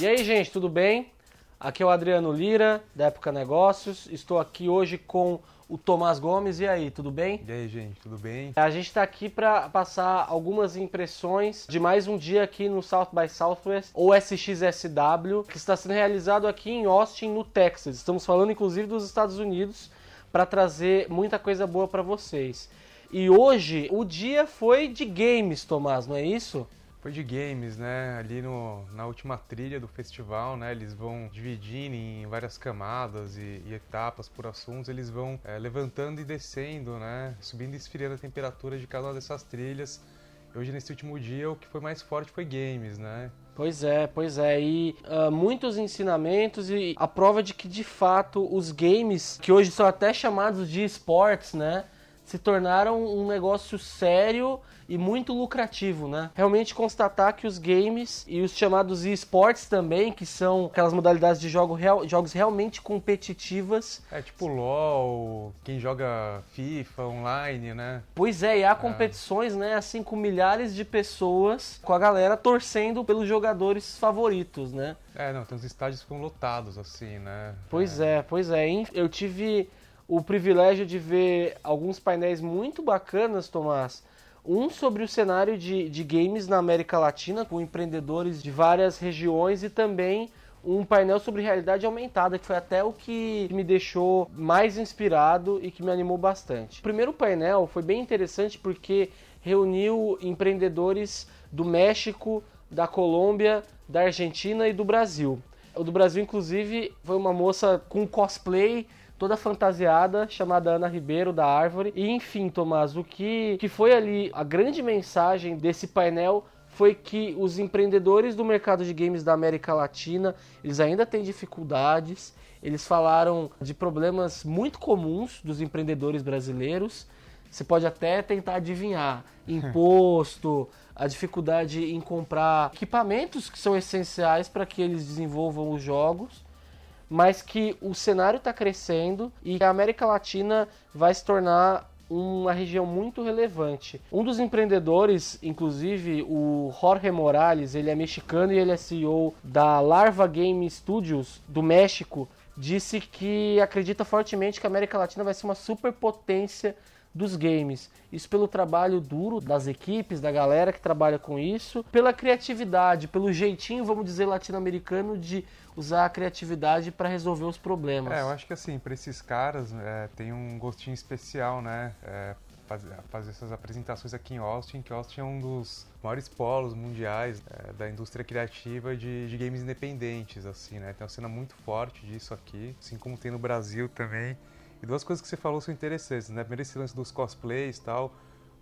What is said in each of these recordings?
E aí, gente, tudo bem? Aqui é o Adriano Lira, da Época Negócios. Estou aqui hoje com o Tomás Gomes. E aí, tudo bem? E aí, gente, tudo bem? A gente está aqui para passar algumas impressões de mais um dia aqui no South by Southwest, ou SXSW, que está sendo realizado aqui em Austin, no Texas. Estamos falando inclusive dos Estados Unidos para trazer muita coisa boa para vocês. E hoje o dia foi de games, Tomás, não é isso? Foi de games, né? Ali no, na última trilha do festival, né? Eles vão dividindo em várias camadas e, e etapas por assuntos. Eles vão é, levantando e descendo, né? Subindo e esfriando a temperatura de cada uma dessas trilhas. Hoje, nesse último dia, o que foi mais forte foi games, né? Pois é, pois é. E uh, muitos ensinamentos e a prova de que, de fato, os games, que hoje são até chamados de esportes, né? Se tornaram um negócio sério e muito lucrativo, né? Realmente constatar que os games e os chamados esportes também, que são aquelas modalidades de jogo real, jogos realmente competitivas. É tipo LOL, quem joga FIFA online, né? Pois é, e há competições, né, assim, com milhares de pessoas, com a galera torcendo pelos jogadores favoritos, né? É, não, tem os estádios ficam lotados, assim, né? Pois é, pois é. Eu tive o privilégio de ver alguns painéis muito bacanas, Tomás. Um sobre o cenário de, de games na América Latina, com empreendedores de várias regiões, e também um painel sobre realidade aumentada, que foi até o que me deixou mais inspirado e que me animou bastante. O primeiro painel foi bem interessante porque reuniu empreendedores do México, da Colômbia, da Argentina e do Brasil. O do Brasil, inclusive, foi uma moça com cosplay toda fantasiada, chamada Ana Ribeiro da Árvore. E enfim, Tomás, o que, que foi ali a grande mensagem desse painel foi que os empreendedores do mercado de games da América Latina, eles ainda têm dificuldades. Eles falaram de problemas muito comuns dos empreendedores brasileiros. Você pode até tentar adivinhar: imposto, a dificuldade em comprar equipamentos que são essenciais para que eles desenvolvam os jogos mas que o cenário está crescendo e a América Latina vai se tornar uma região muito relevante. Um dos empreendedores, inclusive o Jorge Morales, ele é mexicano e ele é CEO da Larva Game Studios do México, disse que acredita fortemente que a América Latina vai ser uma superpotência dos games. Isso pelo trabalho duro das equipes, da galera que trabalha com isso, pela criatividade, pelo jeitinho, vamos dizer, latino-americano de usar a criatividade para resolver os problemas. É, eu acho que assim, para esses caras é, tem um gostinho especial, né? É, fazer, fazer essas apresentações aqui em Austin, que Austin é um dos maiores polos mundiais é, da indústria criativa de, de, games independentes, assim, né? Tem uma cena muito forte disso aqui, assim como tem no Brasil também. E duas coisas que você falou são interessantes, né? Primeiro esse lance dos cosplays e tal,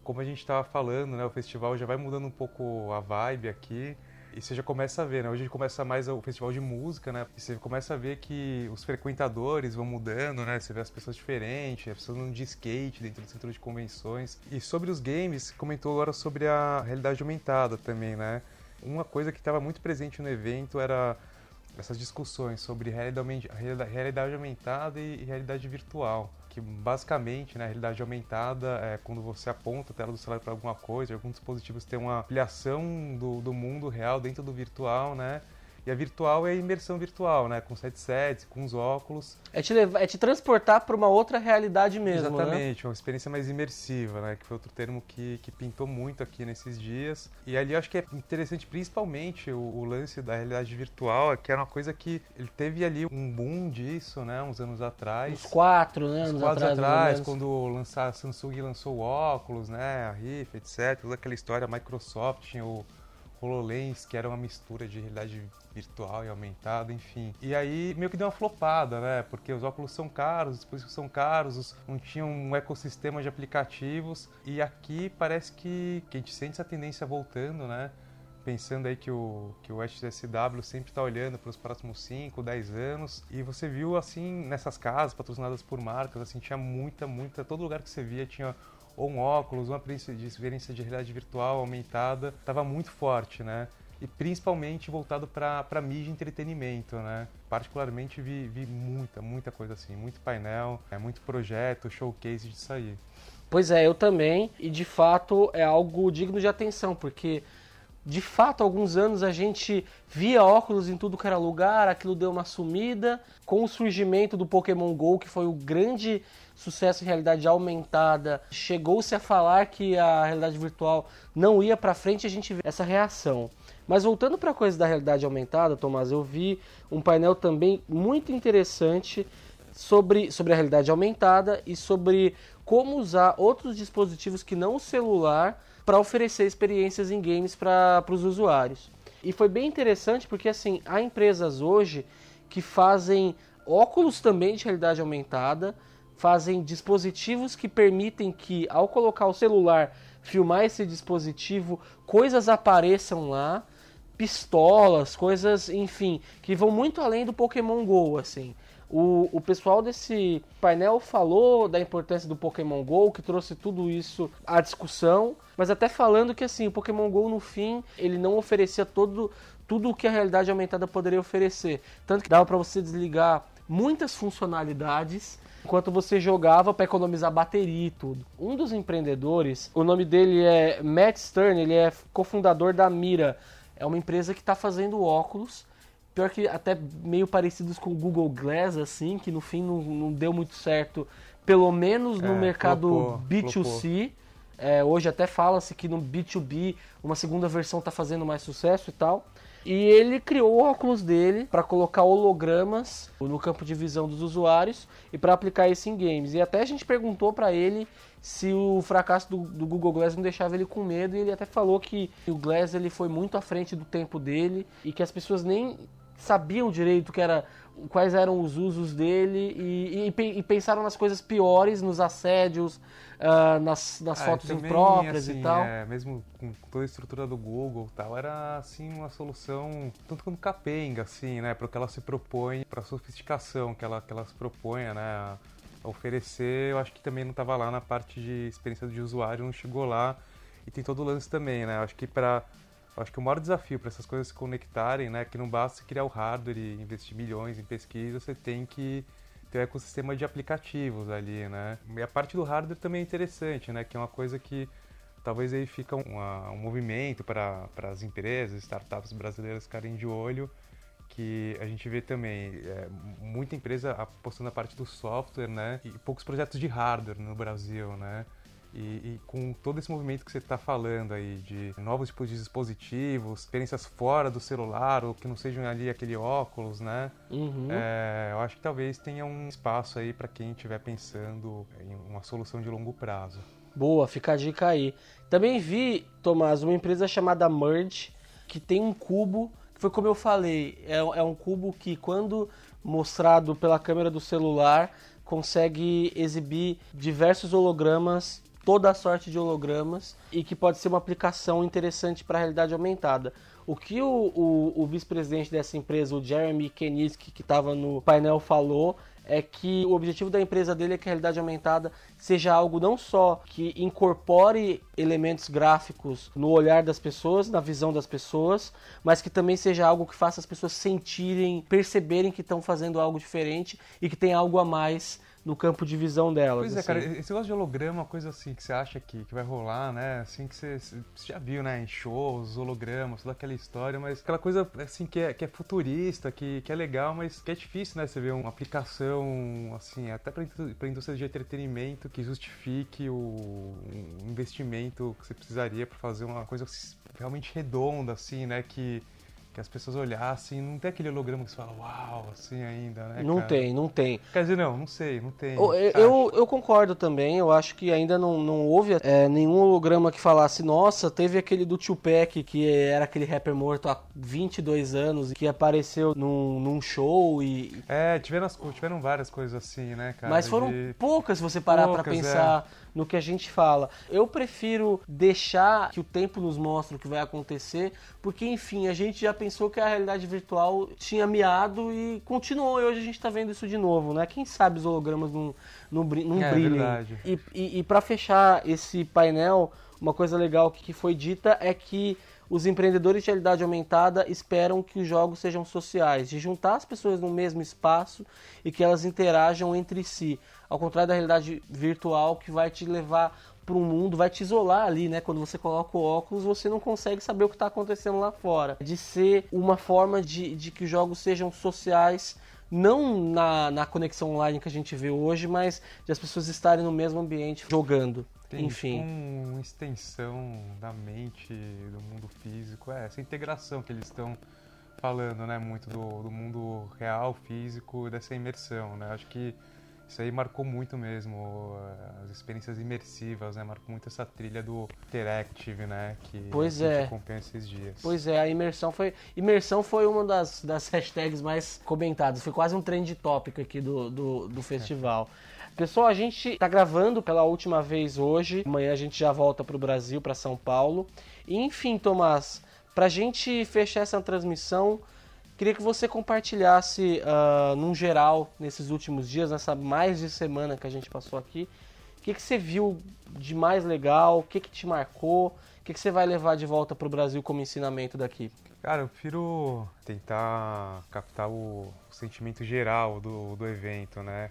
como a gente estava falando, né? O festival já vai mudando um pouco a vibe aqui. E você já começa a ver, né? Hoje a gente começa mais o festival de música, né? E você começa a ver que os frequentadores vão mudando, né? Você vê as pessoas diferentes, as pessoas andando de skate dentro do centro de convenções. E sobre os games, comentou agora sobre a realidade aumentada também, né? Uma coisa que estava muito presente no evento era essas discussões sobre realidade aumentada e realidade virtual. Que basicamente, né, a realidade aumentada é quando você aponta a tela do celular para alguma coisa, alguns dispositivos têm uma ampliação do, do mundo real dentro do virtual, né? E a virtual é a imersão virtual, né? Com headsets, com os óculos. É te, levar, é te transportar para uma outra realidade mesmo, né? Exatamente, né? uma experiência mais imersiva, né? Que foi outro termo que, que pintou muito aqui nesses dias. E ali eu acho que é interessante, principalmente, o, o lance da realidade virtual, que era uma coisa que ele teve ali um boom disso, né? Uns anos atrás. Uns quatro, né? Uns quatro atrás, atrás quando lançar, a Samsung lançou o óculos, né? A Rift, etc. Toda aquela história, a Microsoft tinha o HoloLens, que era uma mistura de realidade virtual e aumentada, enfim. E aí meio que deu uma flopada, né? Porque os óculos são caros, os dispositivos são caros, não tinha um ecossistema de aplicativos. E aqui parece que, que a gente sente essa tendência voltando, né? Pensando aí que o, que o SXSW sempre está olhando para os próximos 5, 10 anos. E você viu, assim, nessas casas patrocinadas por marcas, assim, tinha muita, muita... Todo lugar que você via tinha ou um óculos, uma experiência de realidade virtual aumentada, estava muito forte, né? e principalmente voltado para mídia e entretenimento, né? Particularmente vi, vi muita, muita coisa assim, muito painel, é muito projeto, showcase de sair. Pois é, eu também, e de fato é algo digno de atenção, porque de fato, alguns anos a gente via óculos em tudo que era lugar, aquilo deu uma sumida. Com o surgimento do Pokémon GO, que foi o grande sucesso em realidade aumentada, chegou-se a falar que a realidade virtual não ia para frente, a gente vê essa reação. Mas voltando para a coisa da realidade aumentada, Tomás, eu vi um painel também muito interessante sobre, sobre a realidade aumentada e sobre como usar outros dispositivos que não o celular para oferecer experiências em games para os usuários. E foi bem interessante porque assim, há empresas hoje que fazem óculos também de realidade aumentada, fazem dispositivos que permitem que ao colocar o celular, filmar esse dispositivo, coisas apareçam lá, pistolas, coisas, enfim, que vão muito além do Pokémon Go, assim. O, o pessoal desse painel falou da importância do Pokémon GO, que trouxe tudo isso à discussão, mas até falando que assim, o Pokémon GO no fim, ele não oferecia todo, tudo o que a realidade aumentada poderia oferecer. Tanto que dava para você desligar muitas funcionalidades enquanto você jogava para economizar bateria e tudo. Um dos empreendedores, o nome dele é Matt Stern, ele é cofundador da Mira. É uma empresa que está fazendo óculos Pior que até meio parecidos com o Google Glass, assim, que no fim não, não deu muito certo, pelo menos no é, mercado flopou, B2C. Flopou. É, hoje até fala-se que no B2B uma segunda versão está fazendo mais sucesso e tal. E ele criou o óculos dele para colocar hologramas no campo de visão dos usuários e para aplicar isso em games. E até a gente perguntou para ele se o fracasso do, do, Google Glass não deixava ele com medo e ele até falou que o Glass ele foi muito à frente do tempo dele e que as pessoas nem sabiam direito que era, quais eram os usos dele e, e, e pensaram nas coisas piores, nos assédios, uh, nas, nas ah, fotos também, impróprias assim, e tal. É, mesmo com toda a estrutura do Google tal, era assim uma solução tanto quanto capenga, assim, né, para o que ela se propõe, para a sofisticação que ela, que ela se propõe, né, a oferecer. Eu acho que também não estava lá na parte de experiência de usuário, não chegou lá. E tem todo o lance também, né? Eu acho que para acho que o maior desafio para essas coisas se conectarem, né, que não basta criar o hardware e investir milhões em pesquisa, você tem que ter um ecossistema de aplicativos ali, né? E a parte do hardware também é interessante, né, que é uma coisa que talvez aí fica uma, um movimento para as empresas, startups brasileiras ficarem de olho, que a gente vê também é, muita empresa apostando na parte do software, né, e poucos projetos de hardware no Brasil, né? E, e, com todo esse movimento que você está falando aí de novos tipos de dispositivos, experiências fora do celular ou que não sejam ali aquele óculos, né? Uhum. É, eu acho que talvez tenha um espaço aí para quem estiver pensando em uma solução de longo prazo. Boa, fica a dica aí. Também vi, Tomás, uma empresa chamada Merge que tem um cubo que foi como eu falei, é, é um cubo que quando mostrado pela câmera do celular consegue exibir diversos hologramas toda a sorte de hologramas e que pode ser uma aplicação interessante para a realidade aumentada. O que o, o, o vice-presidente dessa empresa, o Jeremy Keniski, que estava no painel, falou é que o objetivo da empresa dele é que a realidade aumentada seja algo não só que incorpore elementos gráficos no olhar das pessoas, na visão das pessoas, mas que também seja algo que faça as pessoas sentirem, perceberem que estão fazendo algo diferente e que tem algo a mais no campo de visão delas. Pois é, assim. cara, esse negócio de holograma, coisa assim que você acha que, que vai rolar, né? Assim que você, você já viu, né? Em shows, hologramas, toda aquela história, mas aquela coisa assim que é, que é futurista, que, que é legal, mas que é difícil, né? Você ver uma aplicação, assim, até pra, pra indústria de entretenimento que justifique o investimento que você precisaria para fazer uma coisa realmente redonda, assim, né? Que que as pessoas olhassem, não tem aquele holograma que você fala, uau, assim ainda, né? Não cara? tem, não tem. Quer dizer, não, não sei, não tem. Eu, eu, eu, concordo também, eu acho que ainda não, não houve é, nenhum holograma que falasse, nossa, teve aquele do Tupac, que era aquele rapper morto há 22 anos, que apareceu num, num show e... É, tiveram, tiveram várias coisas assim, né, cara? Mas foram de... poucas se você parar para pensar. É no que a gente fala. Eu prefiro deixar que o tempo nos mostre o que vai acontecer, porque enfim, a gente já pensou que a realidade virtual tinha miado e continuou, e hoje a gente está vendo isso de novo, né? Quem sabe os hologramas não, não, não é, brilhem. Verdade. E, e, e para fechar esse painel, uma coisa legal que foi dita é que os empreendedores de realidade aumentada esperam que os jogos sejam sociais, de juntar as pessoas no mesmo espaço e que elas interajam entre si. Ao contrário da realidade virtual que vai te levar para um mundo, vai te isolar ali, né? Quando você coloca o óculos, você não consegue saber o que está acontecendo lá fora. De ser uma forma de, de que os jogos sejam sociais não na, na conexão online que a gente vê hoje, mas de as pessoas estarem no mesmo ambiente jogando. Tem Enfim. uma extensão da mente do mundo físico, é essa integração que eles estão falando, né, muito do, do mundo real, físico, dessa imersão, né? Acho que isso aí marcou muito mesmo as experiências imersivas, né? Marcou muito essa trilha do interactive, né? Que Pois a gente é. acompanha esses dias. Pois é, a imersão foi. Imersão foi uma das, das hashtags mais comentadas. Foi quase um trend tópico aqui do, do, do festival. Pessoal, a gente tá gravando pela última vez hoje. Amanhã a gente já volta pro Brasil, para São Paulo. E, enfim, Tomás, pra gente fechar essa transmissão, queria que você compartilhasse, ah, num geral, nesses últimos dias, nessa mais de semana que a gente passou aqui, o que, que você viu de mais legal, o que, que te marcou, o que, que você vai levar de volta pro Brasil como ensinamento daqui? Cara, eu prefiro tentar captar o sentimento geral do, do evento, né?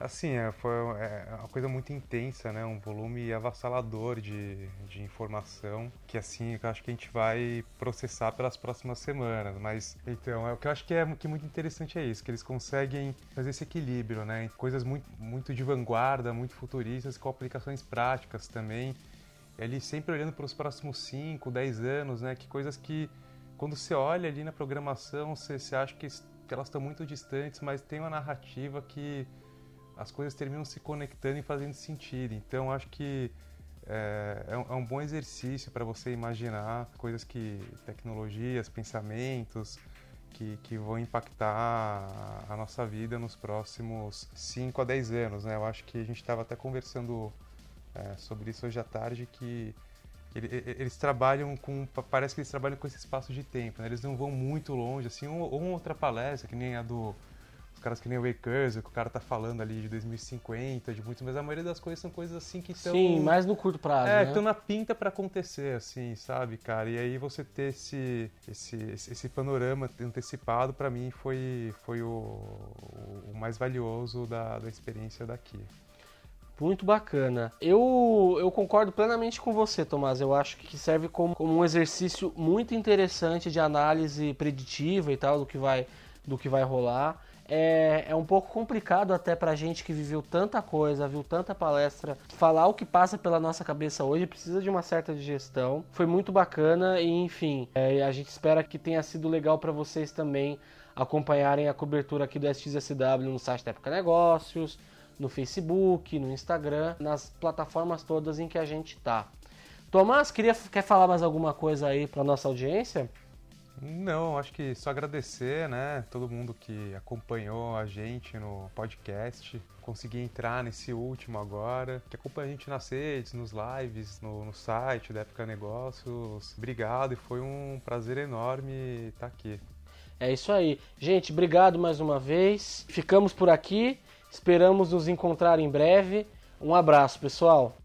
Assim, é, foi é, uma coisa muito intensa, né? Um volume avassalador de, de informação que, assim, eu acho que a gente vai processar pelas próximas semanas. Mas, então, é, o que eu acho que é que muito interessante é isso, que eles conseguem fazer esse equilíbrio, né? Coisas muito, muito de vanguarda, muito futuristas, com aplicações práticas também. Ele sempre olhando para os próximos 5, 10 anos, né? Que coisas que, quando você olha ali na programação, você, você acha que, que elas estão muito distantes, mas tem uma narrativa que as coisas terminam se conectando e fazendo sentido. Então, acho que é, é, um, é um bom exercício para você imaginar coisas que, tecnologias, pensamentos, que, que vão impactar a, nossa vida nos próximos 5 a 10 anos. Né? Eu acho que a gente estava até conversando é, sobre isso hoje à tarde, que ele- ele- eles trabalham com. Parece que eles trabalham com esse espaço de tempo, né? Eles não vão muito longe, assim, ou ou outra palestra, que nem a do. Caras que nem o Kurzweil, que o cara tá falando ali de 2050, de muito, mas a maioria das coisas são coisas assim que estão. Sim, mais no curto prazo. É, né? estão na pinta pra acontecer, assim, sabe, cara? E aí você ter esse, esse, esse panorama antecipado, pra mim, foi, foi o, o mais valioso da, da experiência daqui. Muito bacana. Eu, eu concordo plenamente com você, Tomás. Eu acho que serve como, como um exercício muito interessante de análise preditiva e tal do que vai, do que vai rolar. É, é um pouco complicado até pra gente que viveu tanta coisa, viu tanta palestra, falar o que passa pela nossa cabeça hoje precisa de uma certa digestão. Foi muito bacana e, enfim, é, a gente espera que tenha sido legal pra vocês também acompanharem a cobertura aqui do SXSW no site da Época Negócios, no Facebook, no Instagram, nas plataformas todas em que a gente tá. Tomás, queria, quer falar mais alguma coisa aí para nossa audiência? Não, acho que só agradecer, né, todo mundo que acompanhou a gente no podcast, consegui entrar nesse último agora, que acompanha a gente nas redes, nos lives, no, no site da Época Negócios. Obrigado e foi um prazer enorme estar aqui. É isso aí. Gente, obrigado mais uma vez. Ficamos por aqui. Esperamos nos encontrar em breve. Um abraço, pessoal.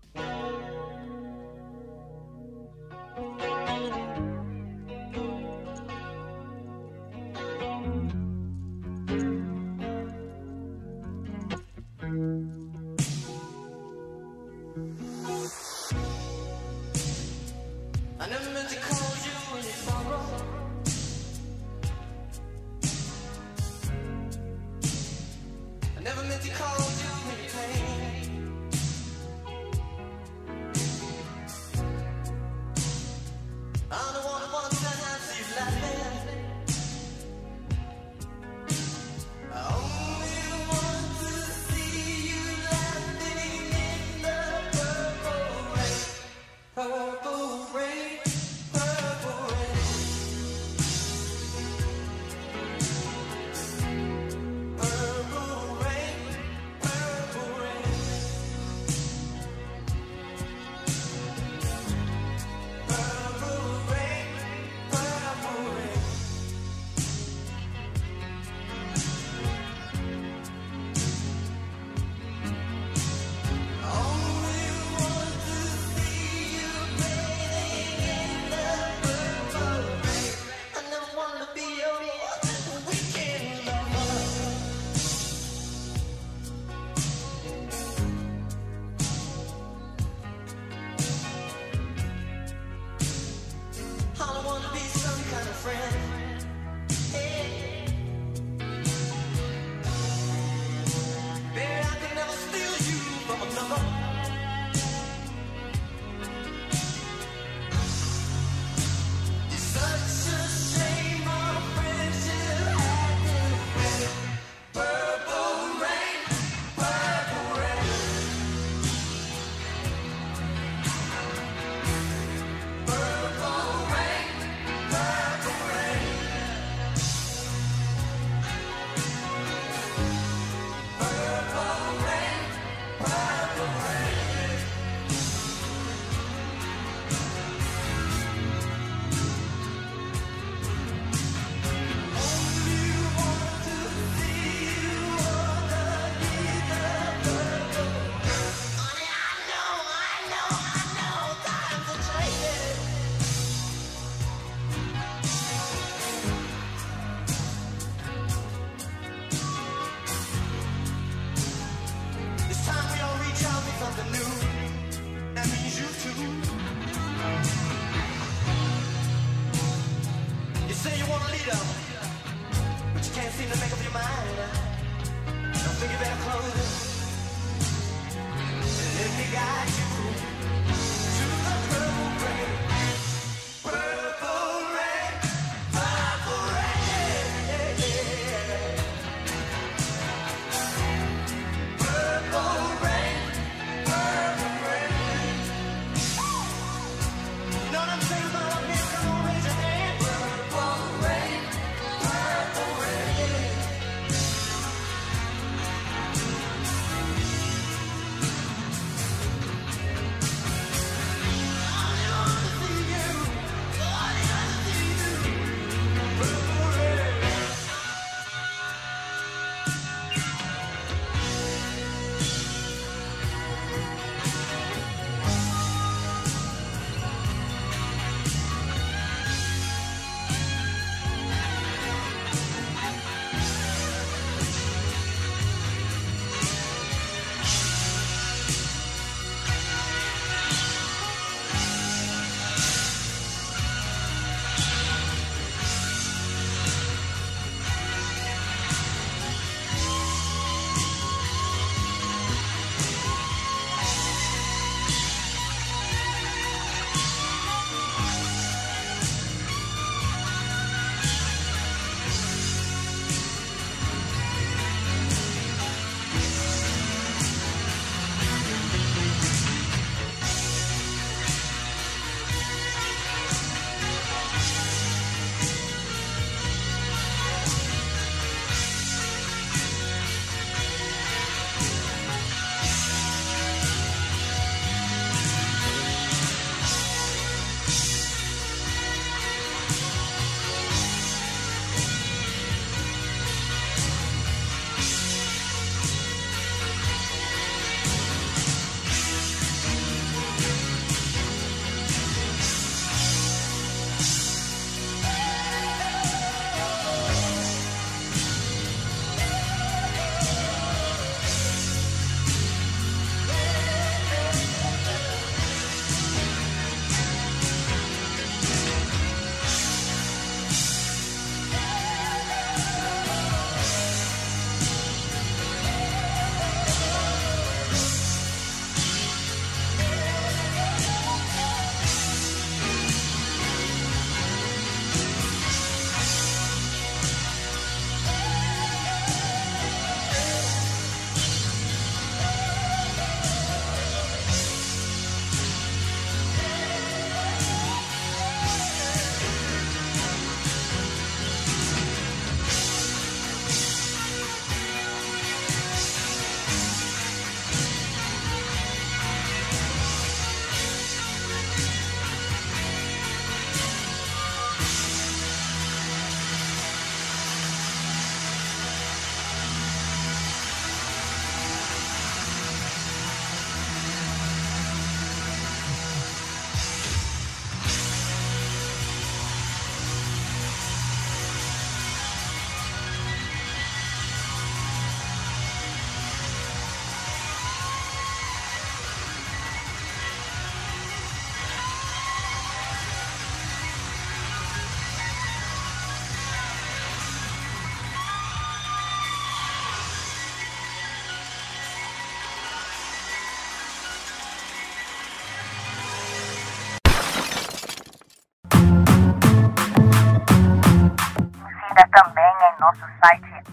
Nosso site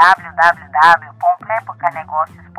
www.epocanegócios.globo.com.